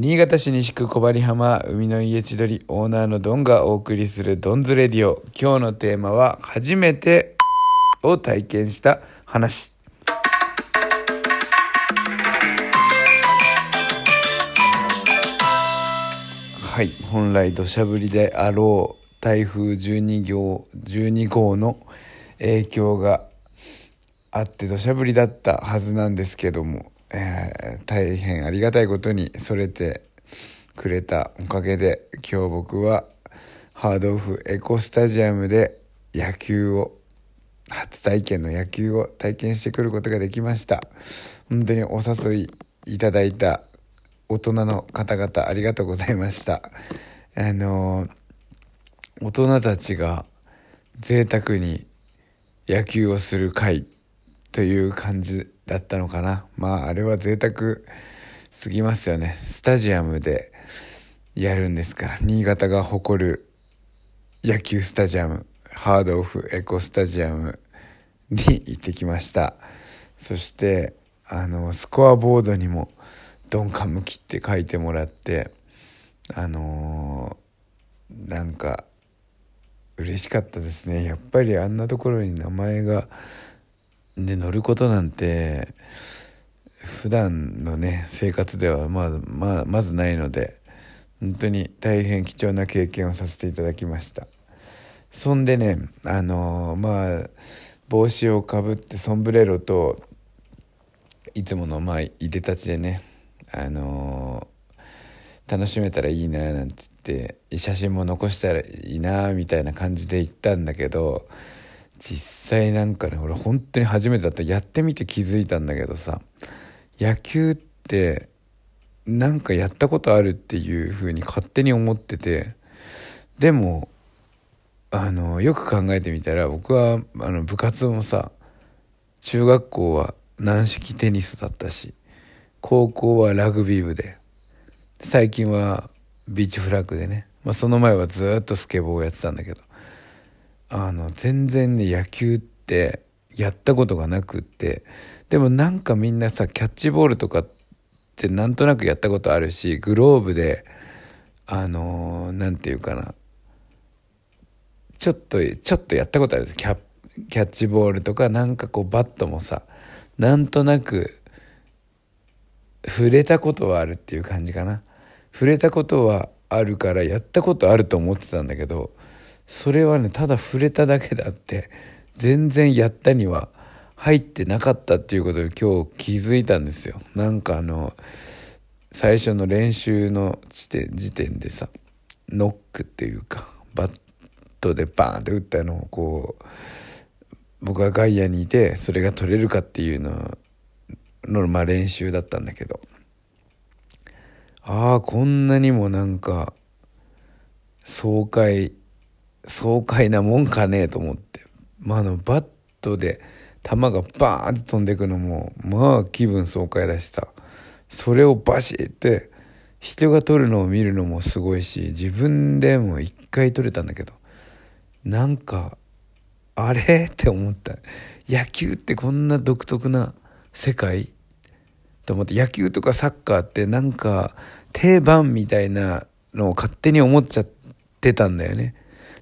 新潟市西区小針浜海の家千鳥オーナーのドンがお送りするドンズレディオ。今日のテーマは初めてを体験した話。はい本来土砂降りであろう台風12号 ,12 号の影響があって土砂降りだったはずなんですけども。えー、大変ありがたいことにそれてくれたおかげで今日僕はハードオフエコスタジアムで野球を初体験の野球を体験してくることができました。本当にお誘いいただいた大人の方々ありがとうございました。あの大人たちが贅沢に野球をする会という感じだったのかな。まああれは贅沢すぎますよね。スタジアムでやるんですから。新潟が誇る野球スタジアムハードオフエコスタジアムに行ってきました。そしてあのスコアボードにも「鈍感向き」って書いてもらってあのー、なんか嬉しかったですね。やっぱりあんなところに名前がで乗ることなんて普段のね生活ではまあまあまずないので本当に大変貴重な経験をさせていただきました。そんでねあのまあ帽子をかぶってソンブレロといつものまあいでたちでねあの楽しめたらいいななんて言って写真も残したらいいなみたいな感じで行ったんだけど実際なんかね俺本当に初めてだった。やってみて気づいたんだけどさ野球ってなんかやったことあるっていう風に勝手に思っててでもあのよく考えてみたら僕はあの部活もさ中学校は軟式テニスだったし高校はラグビー部で最近はビーチフラッグでね、まあ、その前はずっとスケボーをやってたんだけどあの全然ね野球ってやったことがなくってでもなんかみんなさキャッチボールとかってなんとなくやったことあるしグローブであの何、て言うかなちょっとちょっとやったことあるんです。キャキャッチボールとかなんかこうバットもさなんとなく触れたことはあるっていう感じかな。触れたことはあるからやったことあると思ってたんだけどそれはねただ触れただけだって全然やったには入ってなかったっていうことに今日気づいたんですよ。なんかあの最初の練習の時点時点でさノックっていうかバットでバーンって打ったのをこう僕は外野にいてそれが取れるかっていうのの、まあ、練習だったんだけど。ああこんなにもなんか爽快爽快なもんかねえと思って、まあ、あのバットで球がバーンって飛んでいくのもまあ気分爽快だしさ。それをバシッて人が撮るのを見るのもすごいし自分でも一回撮れたんだけどなんかあれ？って思った。野球ってこんな独特な世界？と思って。野球とかサッカーってなんか定番みたいなのを勝手に思っちゃってたんだよね。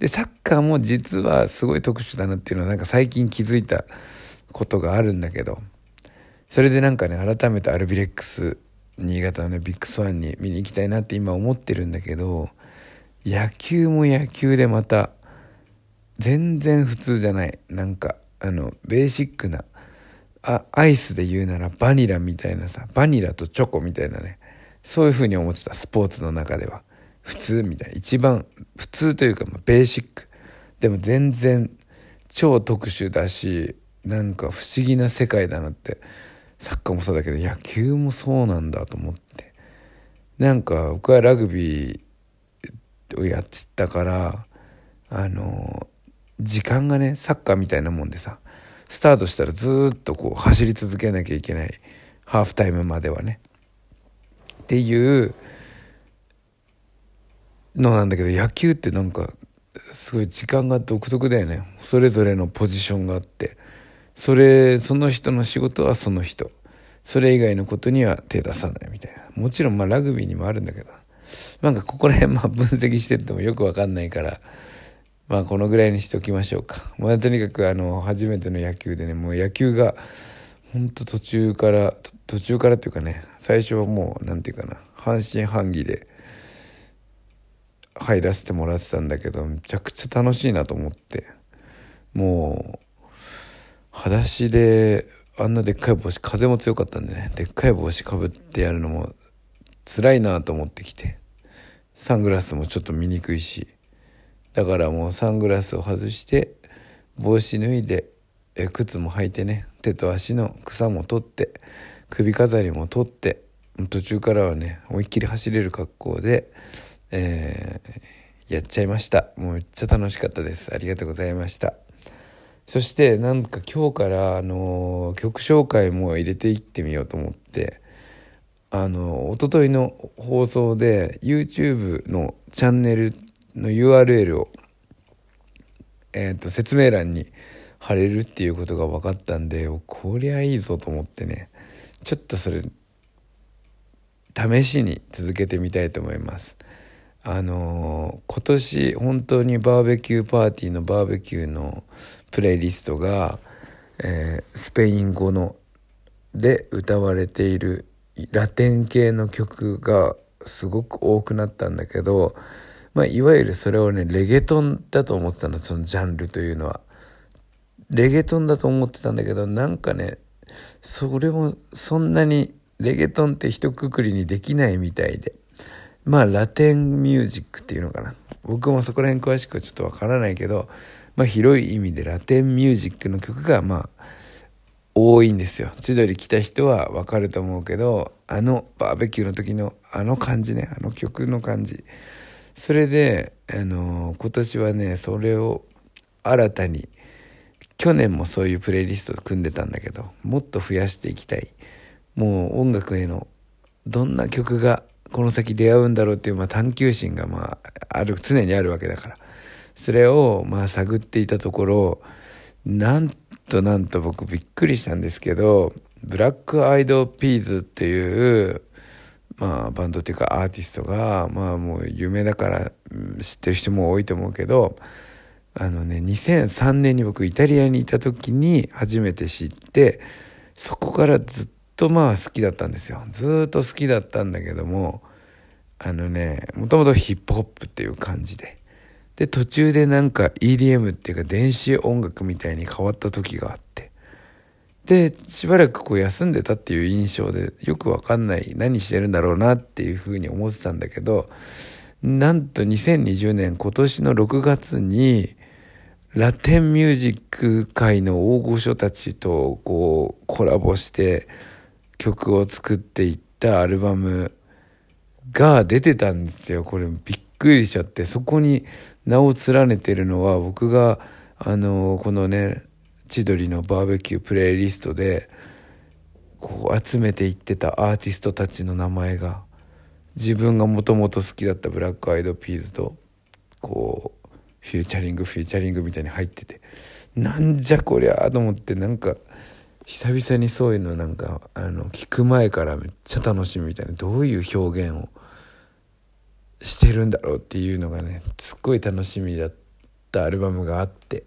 で、サッカーも実はすごい特殊だなっていうのはなんか最近気づいたことがあるんだけど、それでなんかね、改めてアルビレックス、新潟のね、ビッグスワンに見に行きたいなって今思ってるんだけど、野球も野球でまた、全然普通じゃない。なんか、あの、ベーシックな、あ、アイスで言うならバニラみたいなさ、バニラとチョコみたいなね、そういう風に思ってた、スポーツの中では。普通みたいな。一番普通というか、ま、ベーシック。でも全然超特殊だしなんか不思議な世界だなって。サッカーもそうだけど野球もそうなんだと思って。なんか僕はラグビーをやってたからあの時間がねサッカーみたいなもんでさスタートしたらずっとこう走り続けなきゃいけない。ハーフタイムまではね。っていうのなんだけど野球ってなんかすごい時間が独特だよね。それぞれのポジションがあって。それその人の仕事はその人。それ以外のことには手出さないみたいな。もちろんまあラグビーにもあるんだけど。なんかここら辺まあ分析してってもよくわかんないから。まあこのぐらいにしておきましょうか。まあとにかくあの初めての野球でねもう野球がほんと途中から途中からっていうかね最初はもう何て言うかな半信半疑で入らせてもらってたんだけどめちゃくちゃ楽しいなと思って。もう裸足であんなでっかい帽子風も強かったんでね。でっかい帽子かぶってやるのも辛いなと思ってきて。サングラスもちょっと見にくいし。だからもうサングラスを外して帽子脱いで靴も履いてね。手と足の草も取って首飾りも取って途中からはね思いっきり走れる格好で、えー、やっちゃいました。もうめっちゃ楽しかったです。ありがとうございました。そしてなんか今日からあの曲紹介も入れていってみようと思って。あの一昨日の放送で YouTube のチャンネルの URL を、えーと、説明欄に貼れるっていうことが分かったんでこりゃいいぞと思ってね。ちょっとそれ試しに続けてみたいと思います。あの、今年本当にバーベキューパーティーのバーベキューのプレイリストが、えー、スペイン語ので歌われているラテン系の曲がすごく多くなったんだけど、まあ、いわゆるそれをねレゲトンだと思ってたのそのジャンルというのは。レゲトンだと思ってたんだけどなんかねそれもそんなにレゲトンって一括りにできないみたいでまあラテンミュージックっていうのかな。僕もそこら辺詳しくはちょっとわからないけど、まあ、広い意味でラテンミュージックの曲がまあ多いんですよ。千鳥来た人はわかると思うけどあのバーベキューの時のあの感じねあの曲の感じ。それで、あの今年はねそれを新たに去年もそういうプレイリスト組んでたんだけどもっと増やしていきたい。もう音楽へのどんな曲がこの先出会うんだろうっていう、まあ、探求心が、まあ、ある常にあるわけだから。それを、まあ、探っていたところなんとなんと僕びっくりしたんですけどブラックアイドピーズっていうまあバンドっていうかアーティストがまあもう有名だから知ってる人も多いと思うけどあのね2003年に僕イタリアにいた時に初めて知ってそこからずっととまあ好きだったんですよ。ずっと好きだったんだけどもあのねもともとヒップホップっていう感じで。で途中でなんか EDM っていうか電子音楽みたいに変わった時があって。でしばらくこう休んでたっていう印象でよくわかんない何してるんだろうなっていうふうに思ってたんだけどなんと2020年今年の6月にラテンミュージック界の大御所たちとこうコラボして曲を作っていったアルバムが出てたんですよ。これびっくりしちゃって。そこに名を連ねてるのは僕があのこのね千鳥のバーベキュープレイリストでこう集めていってたアーティストたちの名前が自分がもともと好きだった Black Eyed Peas とこうフィーチャリングフィーチャリングみたいに入っててなんじゃこりゃと思ってなんか久々にそういうのなんかあの聞く前からめっちゃ楽しみみたいなどういう表現をしてるんだろうっていうのがねすっごい楽しみだったアルバムがあって。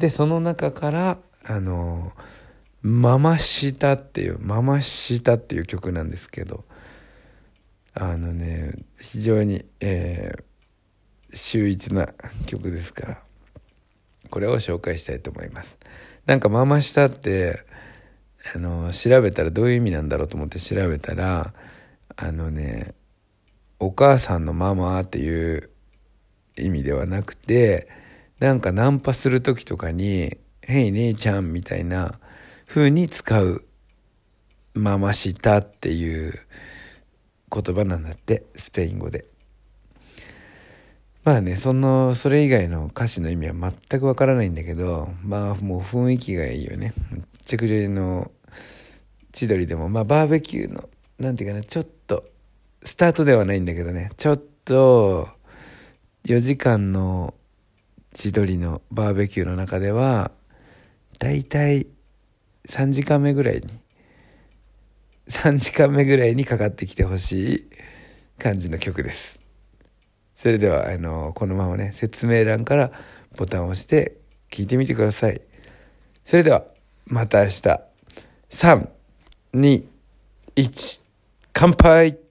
でその中からあの「ママシタ」っていう「ママシタ」っていう曲なんですけどあのね非常に、えー、秀逸な曲ですからこれを紹介したいと思います。なんか「ママシタ」ってあの調べたらどういう意味なんだろうと思って調べたらあのねお母さんのママっていう意味ではなくてなんかナンパする時とかに「へい姉ちゃん」みたいな風に使う「ママした」っていう言葉なんだってスペイン語で。まあねそのそれ以外の歌詞の意味は全くわからないんだけどまあもう雰囲気がいいよね。めっちゃくちゃの千鳥でもまあバーベキューのなんていうかなちょっとスタートではないんだけどねちょっと4時間の千鳥のバーベキューの中ではだいたい3時間目ぐらいに3時間目ぐらいにかかってきてほしい感じの曲ですそれではあのこのままね説明欄からボタンを押して聞いてみてください。それではまた明日。321乾杯。